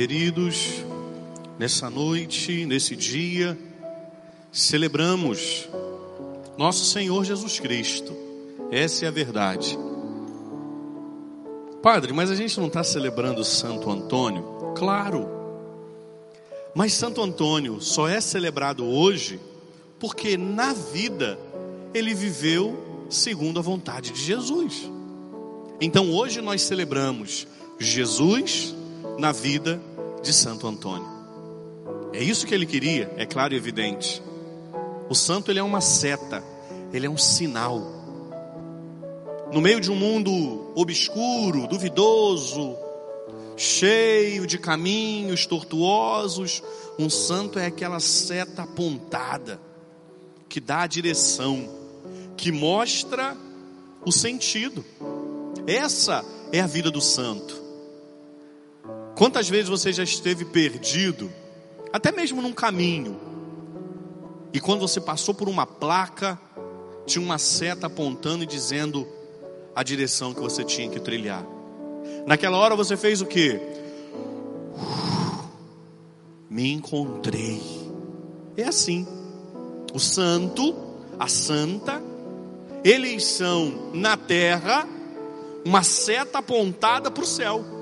Queridos, nessa noite, nesse dia, celebramos nosso Senhor Jesus Cristo. Essa é a verdade. Padre, mas a gente não está celebrando Santo Antônio? Claro. Mas Santo Antônio só é celebrado hoje porque na vida ele viveu segundo a vontade de Jesus. Então hoje nós celebramos Jesus na vida de Santo Antônio. É isso que ele queria, é claro e evidente. O santo ele é uma seta, ele é um sinal. No meio de um mundo obscuro, duvidoso, cheio de caminhos tortuosos, um santo é aquela seta apontada que dá a direção, que mostra o sentido. Essa é a vida do santo. Quantas vezes você já esteve perdido, até mesmo num caminho, e quando você passou por uma placa, tinha uma seta apontando e dizendo a direção que você tinha que trilhar. Naquela hora você fez o que? Me encontrei. É assim. O santo, a santa, eles são na terra uma seta apontada para o céu.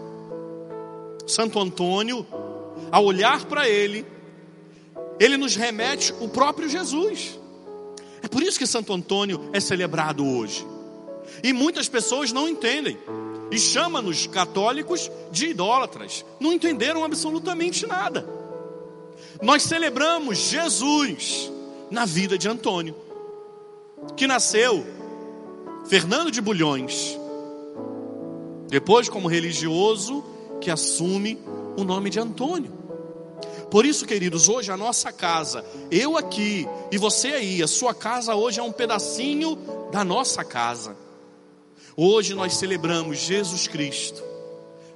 Santo Antônio, ao olhar para ele, ele nos remete o próprio Jesus. É por isso que Santo Antônio é celebrado hoje. E muitas pessoas não entendem. E chama-nos católicos de idólatras. Não entenderam absolutamente nada. Nós celebramos Jesus na vida de Antônio, que nasceu Fernando de Bulhões, depois, como religioso, que assume o nome de Antônio. Por isso, queridos, hoje a nossa casa, eu aqui e você aí, a sua casa hoje é um pedacinho da nossa casa. Hoje nós celebramos Jesus Cristo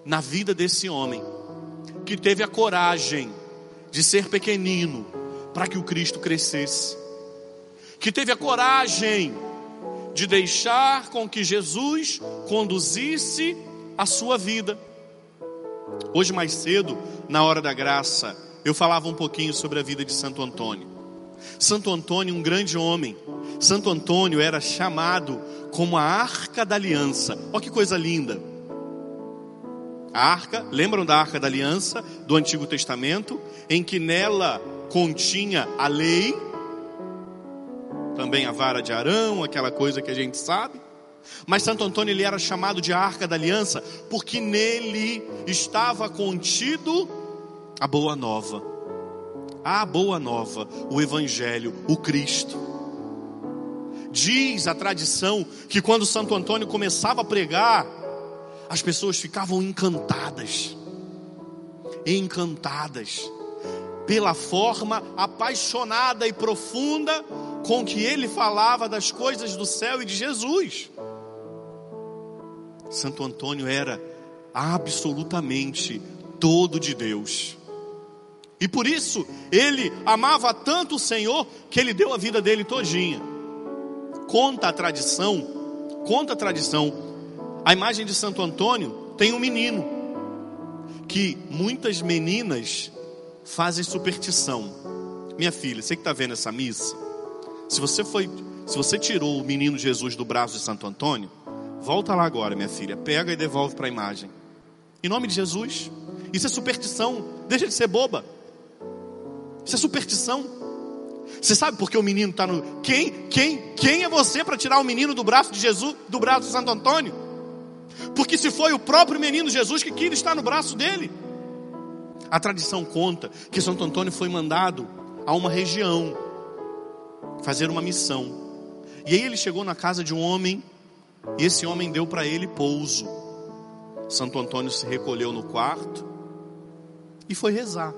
na vida desse homem que teve a coragem de ser pequenino para que o Cristo crescesse, que teve a coragem de deixar com que Jesus conduzisse a sua vida. Hoje, mais cedo, na hora da graça, eu falava um pouquinho sobre a vida de Santo Antônio. Santo Antônio, um grande homem. Santo Antônio era chamado como a Arca da Aliança. Olha que coisa linda. A arca, lembram da Arca da Aliança do Antigo Testamento, em que nela continha a lei, também a vara de Arão, aquela coisa que a gente sabe. Mas Santo Antônio ele era chamado de Arca da Aliança porque nele estava contido a boa nova. A boa nova, o evangelho, o Cristo. Diz a tradição que quando Santo Antônio começava a pregar, as pessoas ficavam encantadas. Encantadas pela forma apaixonada e profunda com que ele falava das coisas do céu e de Jesus. Santo Antônio era absolutamente todo de Deus. E por isso ele amava tanto o Senhor que ele deu a vida dele todinha. Conta a tradição, conta a tradição. A imagem de Santo Antônio tem um menino que muitas meninas fazem superstição. Minha filha, você que está vendo essa missa, se você foi, se você tirou o menino Jesus do braço de Santo Antônio, Volta lá agora, minha filha. Pega e devolve para a imagem. Em nome de Jesus. Isso é superstição. Deixa de ser boba. Isso é superstição. Você sabe por que o menino está no. Quem, quem, quem é você para tirar o menino do braço de Jesus, do braço de Santo Antônio? Porque se foi o próprio menino Jesus que queria estar no braço dele. A tradição conta que Santo Antônio foi mandado a uma região fazer uma missão. E aí ele chegou na casa de um homem e esse homem deu para ele pouso. Santo Antônio se recolheu no quarto e foi rezar.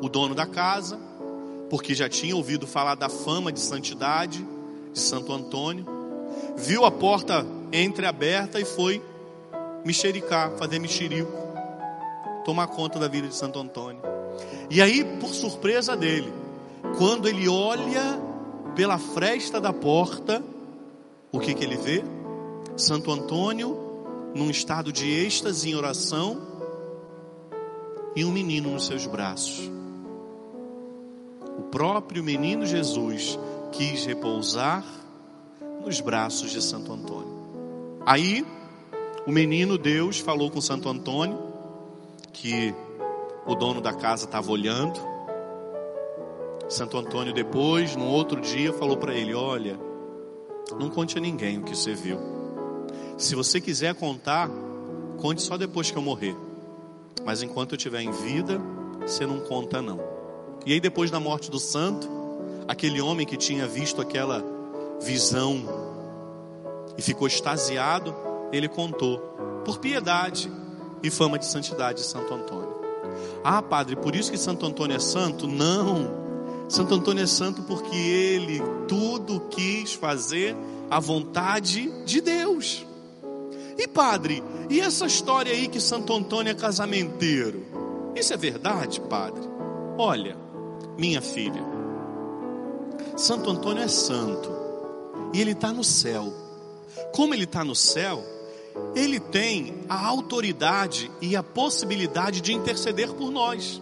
O dono da casa, porque já tinha ouvido falar da fama de santidade de Santo Antônio, viu a porta entreaberta e foi mexericar, fazer mexerico, tomar conta da vida de Santo Antônio. E aí, por surpresa dele, quando ele olha pela fresta da porta, o que, que ele vê? Santo Antônio, num estado de êxtase em oração, e um menino nos seus braços. O próprio menino Jesus quis repousar nos braços de Santo Antônio. Aí, o menino Deus falou com Santo Antônio que o dono da casa estava olhando. Santo Antônio depois, no outro dia, falou para ele: "Olha, não conte a ninguém o que você viu. Se você quiser contar, conte só depois que eu morrer. Mas enquanto eu estiver em vida, você não conta não." E aí depois da morte do santo, aquele homem que tinha visto aquela visão e ficou extasiado, ele contou, por piedade e fama de santidade de Santo Antônio. Ah, padre, por isso que Santo Antônio é santo? Não. Santo Antônio é santo porque ele tudo quis fazer a vontade de Deus. E padre, e essa história aí que Santo Antônio é casamenteiro? Isso é verdade, padre? Olha, minha filha, Santo Antônio é santo e ele está no céu. Como ele está no céu, ele tem a autoridade e a possibilidade de interceder por nós.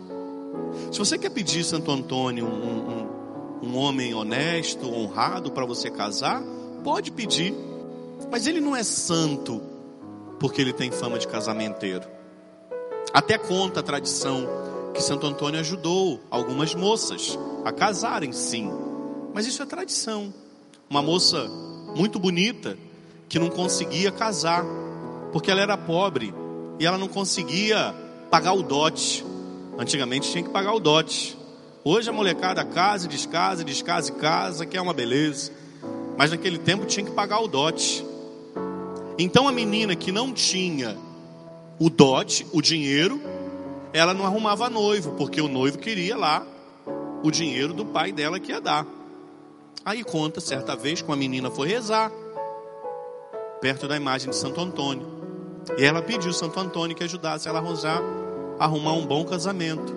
Se você quer pedir Santo Antônio um, um, um homem honesto, honrado para você casar, pode pedir, mas ele não é santo porque ele tem fama de casamenteiro. Até conta a tradição que Santo Antônio ajudou algumas moças a casarem, sim, mas isso é tradição. Uma moça muito bonita que não conseguia casar porque ela era pobre e ela não conseguia pagar o dote. Antigamente tinha que pagar o dote. Hoje a molecada casa, descasa, descasa e casa, que é uma beleza. Mas naquele tempo tinha que pagar o dote. Então a menina que não tinha o dote, o dinheiro, ela não arrumava noivo, porque o noivo queria lá o dinheiro do pai dela que ia dar. Aí conta certa vez que uma menina foi rezar perto da imagem de Santo Antônio. E ela pediu Santo Antônio que ajudasse ela a a arrumar um bom casamento.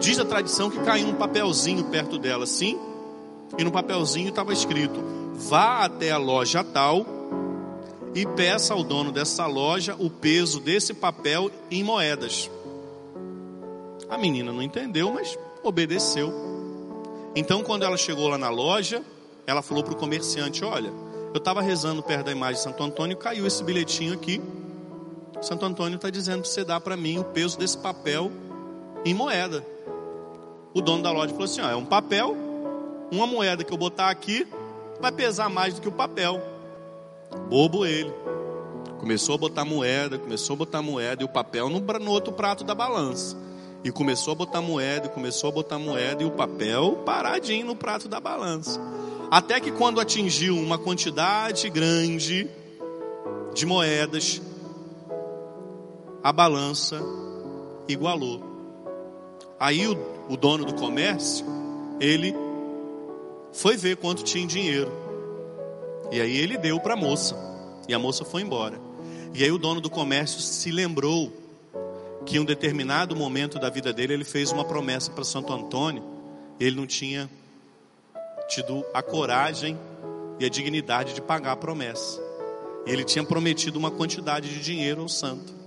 Diz a tradição que caiu um papelzinho perto dela, sim, e no papelzinho estava escrito: vá até a loja tal e peça ao dono dessa loja o peso desse papel em moedas. A menina não entendeu, mas obedeceu. Então, quando ela chegou lá na loja, ela falou para o comerciante: Olha, eu estava rezando perto da imagem de Santo Antônio caiu esse bilhetinho aqui. Santo Antônio está dizendo para você dar para mim o peso desse papel em moeda. O dono da loja falou assim: ó, é um papel, uma moeda que eu botar aqui vai pesar mais do que o papel. Bobo ele. Começou a botar moeda, começou a botar moeda e o papel no, no outro prato da balança. E começou a botar moeda, começou a botar moeda e o papel paradinho no prato da balança. Até que quando atingiu uma quantidade grande de moedas, a balança igualou. Aí o, o dono do comércio, ele foi ver quanto tinha em dinheiro. E aí ele deu para a moça. E a moça foi embora. E aí o dono do comércio se lembrou que em um determinado momento da vida dele ele fez uma promessa para Santo Antônio. Ele não tinha tido a coragem e a dignidade de pagar a promessa. Ele tinha prometido uma quantidade de dinheiro ao santo.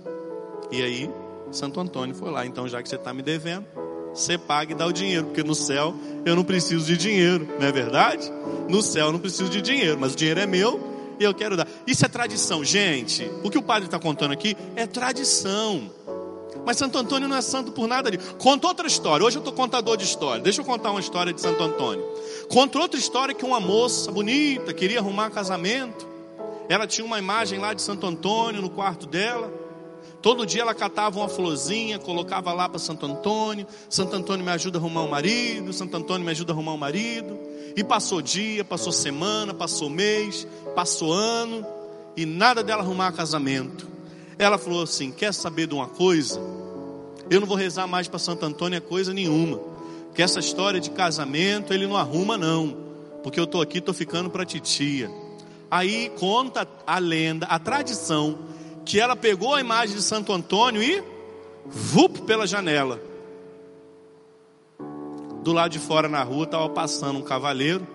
E aí, Santo Antônio foi lá, então já que você está me devendo, você paga e dá o dinheiro, porque no céu eu não preciso de dinheiro, não é verdade? No céu eu não preciso de dinheiro, mas o dinheiro é meu e eu quero dar. Isso é tradição, gente. O que o padre está contando aqui é tradição. Mas Santo Antônio não é santo por nada ali. Conta outra história. Hoje eu estou contador de história. Deixa eu contar uma história de Santo Antônio. Conta outra história que uma moça bonita queria arrumar casamento. Ela tinha uma imagem lá de Santo Antônio no quarto dela. Todo dia ela catava uma florzinha, colocava lá para Santo Antônio. Santo Antônio me ajuda a arrumar um marido. Santo Antônio me ajuda a arrumar um marido. E passou dia, passou semana, passou mês, passou ano. E nada dela arrumar casamento. Ela falou assim: Quer saber de uma coisa? Eu não vou rezar mais para Santo Antônio é coisa nenhuma. Que essa história de casamento ele não arruma, não. Porque eu estou aqui, estou ficando para titia. Aí conta a lenda, a tradição que ela pegou a imagem de Santo Antônio e vup pela janela. Do lado de fora na rua estava passando um cavaleiro.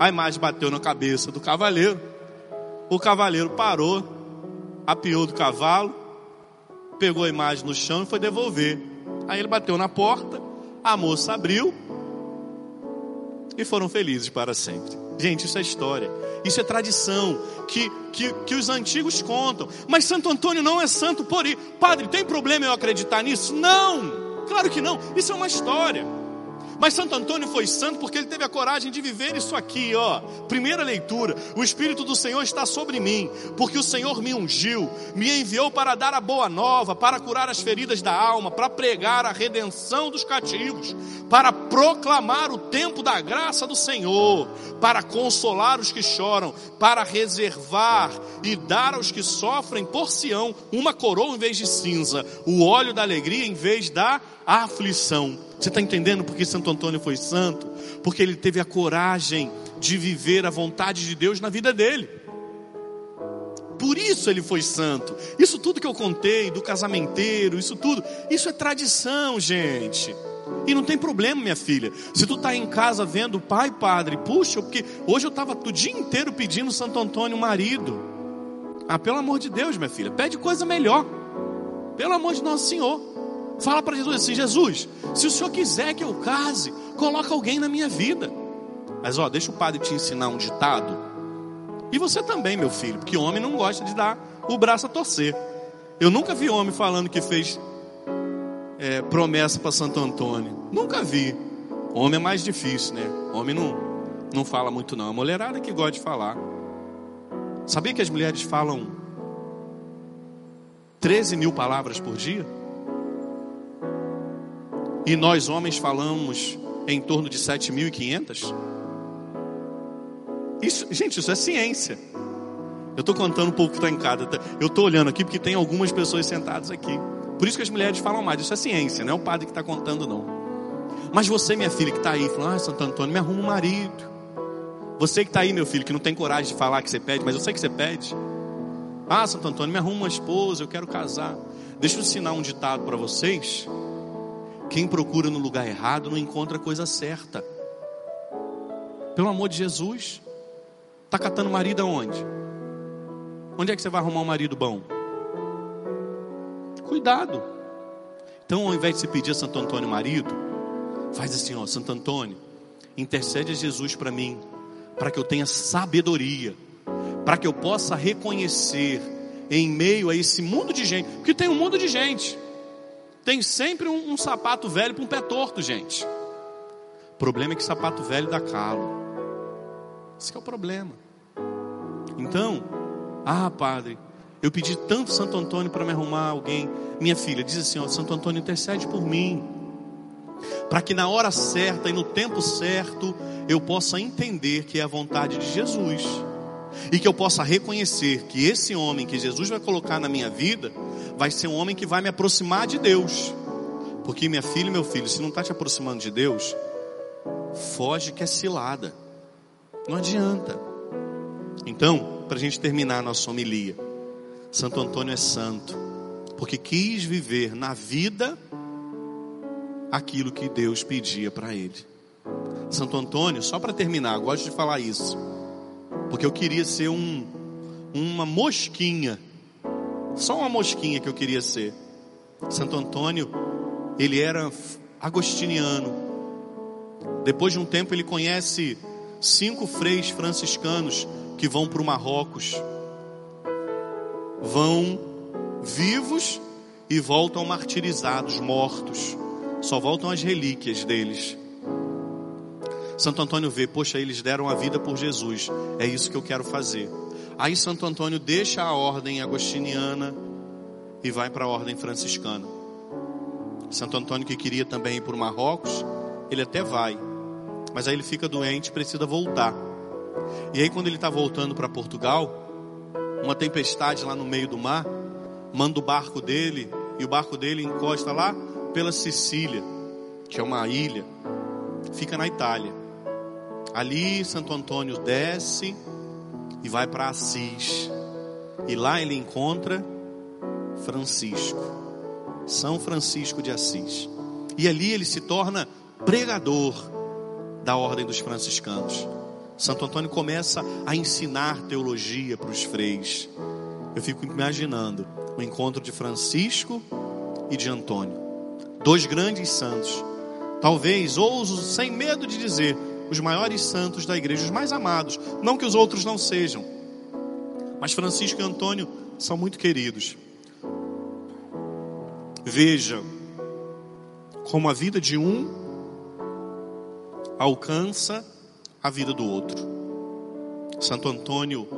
A imagem bateu na cabeça do cavaleiro. O cavaleiro parou, apiou do cavalo pegou a imagem no chão e foi devolver. Aí ele bateu na porta, a moça abriu e foram felizes para sempre. Gente, isso é história, isso é tradição que, que, que os antigos contam. Mas Santo Antônio não é santo por ir. Padre, tem problema eu acreditar nisso? Não, claro que não, isso é uma história. Mas Santo Antônio foi santo porque ele teve a coragem de viver isso aqui, ó. Primeira leitura: O Espírito do Senhor está sobre mim, porque o Senhor me ungiu, me enviou para dar a boa nova, para curar as feridas da alma, para pregar a redenção dos cativos, para proclamar o tempo da graça do Senhor, para consolar os que choram, para reservar e dar aos que sofrem por Sião uma coroa em vez de cinza, o óleo da alegria em vez da aflição você está entendendo porque Santo Antônio foi santo? Porque ele teve a coragem de viver a vontade de Deus na vida dele. Por isso ele foi santo. Isso tudo que eu contei, do casamenteiro, isso tudo, isso é tradição, gente. E não tem problema, minha filha. Se tu está em casa vendo pai, padre, puxa, porque hoje eu estava o dia inteiro pedindo Santo Antônio marido. Ah, pelo amor de Deus, minha filha, pede coisa melhor. Pelo amor de Nosso Senhor. Fala para Jesus assim: Jesus, se o senhor quiser que eu case, coloca alguém na minha vida. Mas ó, deixa o padre te ensinar um ditado. E você também, meu filho, porque homem não gosta de dar o braço a torcer. Eu nunca vi homem falando que fez é, promessa para Santo Antônio. Nunca vi. Homem é mais difícil, né? Homem não, não fala muito, não. A mulherada que gosta de falar. Sabia que as mulheres falam 13 mil palavras por dia? E nós homens falamos em torno de 7.500? Isso, gente, isso é ciência. Eu estou contando um pouco que está em cada. Tá? Eu estou olhando aqui porque tem algumas pessoas sentadas aqui. Por isso que as mulheres falam mais. Isso é ciência, não é o padre que está contando, não. Mas você, minha filha, que está aí, falando, ah, Santo Antônio, me arruma um marido. Você que está aí, meu filho, que não tem coragem de falar que você pede, mas eu sei que você pede. Ah, Santo Antônio, me arruma uma esposa, eu quero casar. Deixa eu ensinar um ditado para vocês quem procura no lugar errado não encontra a coisa certa. Pelo amor de Jesus, está catando marido aonde? Onde é que você vai arrumar um marido bom? Cuidado. Então, ao invés de você pedir a Santo Antônio marido, faz assim, ó, Santo Antônio, intercede a Jesus para mim, para que eu tenha sabedoria, para que eu possa reconhecer em meio a esse mundo de gente, porque tem um mundo de gente tem sempre um, um sapato velho para um pé torto, gente. O problema é que sapato velho dá calo. Esse é o problema. Então, ah, padre, eu pedi tanto Santo Antônio para me arrumar alguém. Minha filha diz assim: ó, Santo Antônio intercede por mim, para que na hora certa e no tempo certo eu possa entender que é a vontade de Jesus e que eu possa reconhecer que esse homem que Jesus vai colocar na minha vida vai ser um homem que vai me aproximar de Deus. Porque minha filha e meu filho, se não está te aproximando de Deus, foge que é cilada. Não adianta. Então, para a gente terminar a nossa homilia, Santo Antônio é santo, porque quis viver na vida aquilo que Deus pedia para ele. Santo Antônio, só para terminar, gosto de falar isso, porque eu queria ser um, uma mosquinha só uma mosquinha que eu queria ser. Santo Antônio, ele era agostiniano. Depois de um tempo, ele conhece cinco freis franciscanos que vão para o Marrocos. Vão vivos e voltam martirizados, mortos. Só voltam as relíquias deles. Santo Antônio vê, poxa, eles deram a vida por Jesus. É isso que eu quero fazer. Aí Santo Antônio deixa a ordem agostiniana e vai para a ordem franciscana. Santo Antônio que queria também ir para o Marrocos, ele até vai, mas aí ele fica doente, precisa voltar. E aí quando ele está voltando para Portugal, uma tempestade lá no meio do mar, manda o barco dele e o barco dele encosta lá pela Sicília, que é uma ilha, fica na Itália. Ali Santo Antônio desce e vai para Assis. E lá ele encontra Francisco, São Francisco de Assis. E ali ele se torna pregador da ordem dos franciscanos. Santo Antônio começa a ensinar teologia para os freis. Eu fico imaginando o encontro de Francisco e de Antônio, dois grandes santos, talvez ouso sem medo de dizer, os maiores santos da igreja, os mais amados, não que os outros não sejam, mas Francisco e Antônio são muito queridos. Veja como a vida de um alcança a vida do outro. Santo Antônio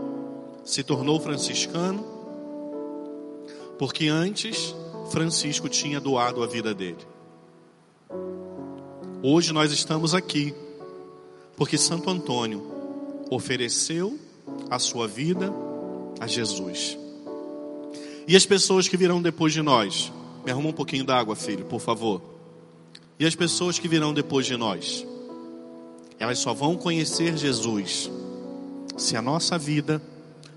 se tornou franciscano porque antes Francisco tinha doado a vida dele. Hoje nós estamos aqui porque Santo Antônio ofereceu a sua vida a Jesus. E as pessoas que virão depois de nós, me arruma um pouquinho d'água, filho, por favor. E as pessoas que virão depois de nós, elas só vão conhecer Jesus se a nossa vida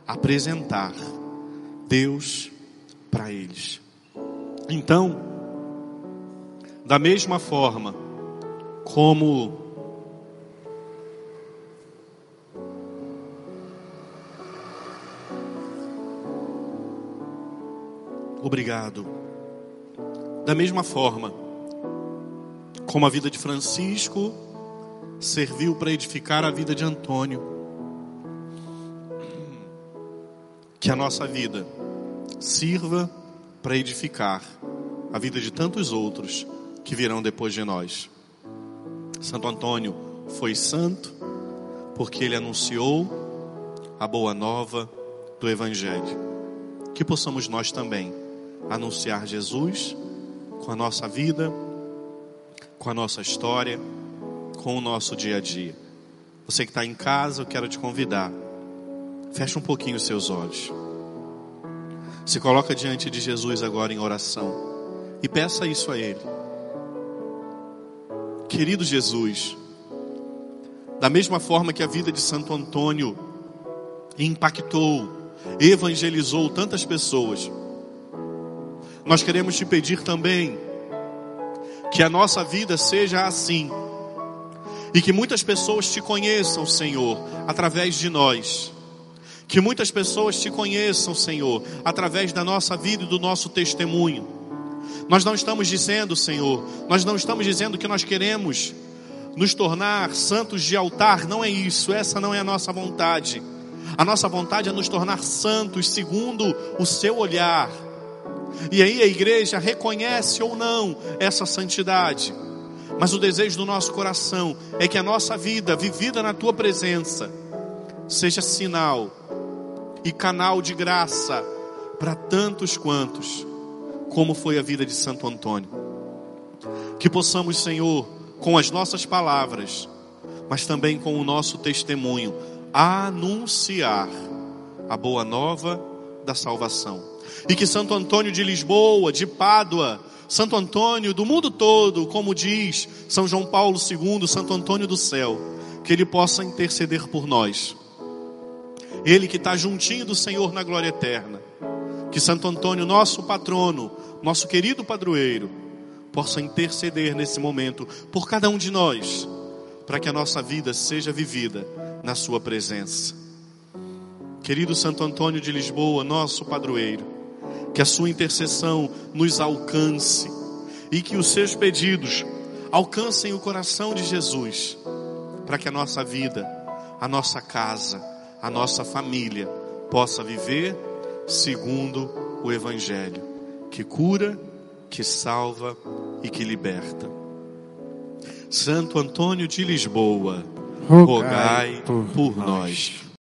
apresentar Deus para eles. Então, da mesma forma como Obrigado. Da mesma forma como a vida de Francisco serviu para edificar a vida de Antônio, que a nossa vida sirva para edificar a vida de tantos outros que virão depois de nós. Santo Antônio foi santo porque ele anunciou a boa nova do Evangelho. Que possamos nós também anunciar Jesus com a nossa vida, com a nossa história, com o nosso dia a dia. Você que está em casa, eu quero te convidar. Feche um pouquinho os seus olhos. Se coloca diante de Jesus agora em oração e peça isso a Ele. Querido Jesus, da mesma forma que a vida de Santo Antônio impactou, evangelizou tantas pessoas, nós queremos te pedir também que a nossa vida seja assim e que muitas pessoas te conheçam, Senhor, através de nós. Que muitas pessoas te conheçam, Senhor, através da nossa vida e do nosso testemunho. Nós não estamos dizendo, Senhor, nós não estamos dizendo que nós queremos nos tornar santos de altar, não é isso, essa não é a nossa vontade. A nossa vontade é nos tornar santos segundo o seu olhar e aí a igreja reconhece ou não essa santidade. Mas o desejo do nosso coração é que a nossa vida, vivida na tua presença, seja sinal e canal de graça para tantos quantos, como foi a vida de Santo Antônio. Que possamos, Senhor, com as nossas palavras, mas também com o nosso testemunho, anunciar a boa nova da salvação e que Santo Antônio de Lisboa, de Pádua, Santo Antônio do mundo todo, como diz São João Paulo II, Santo Antônio do céu, que ele possa interceder por nós. Ele que está juntinho do Senhor na glória eterna. Que Santo Antônio, nosso patrono, nosso querido padroeiro, possa interceder nesse momento por cada um de nós, para que a nossa vida seja vivida na Sua presença. Querido Santo Antônio de Lisboa, nosso padroeiro, que a sua intercessão nos alcance e que os seus pedidos alcancem o coração de Jesus, para que a nossa vida, a nossa casa, a nossa família possa viver segundo o Evangelho, que cura, que salva e que liberta. Santo Antônio de Lisboa, rogai, rogai por, por nós.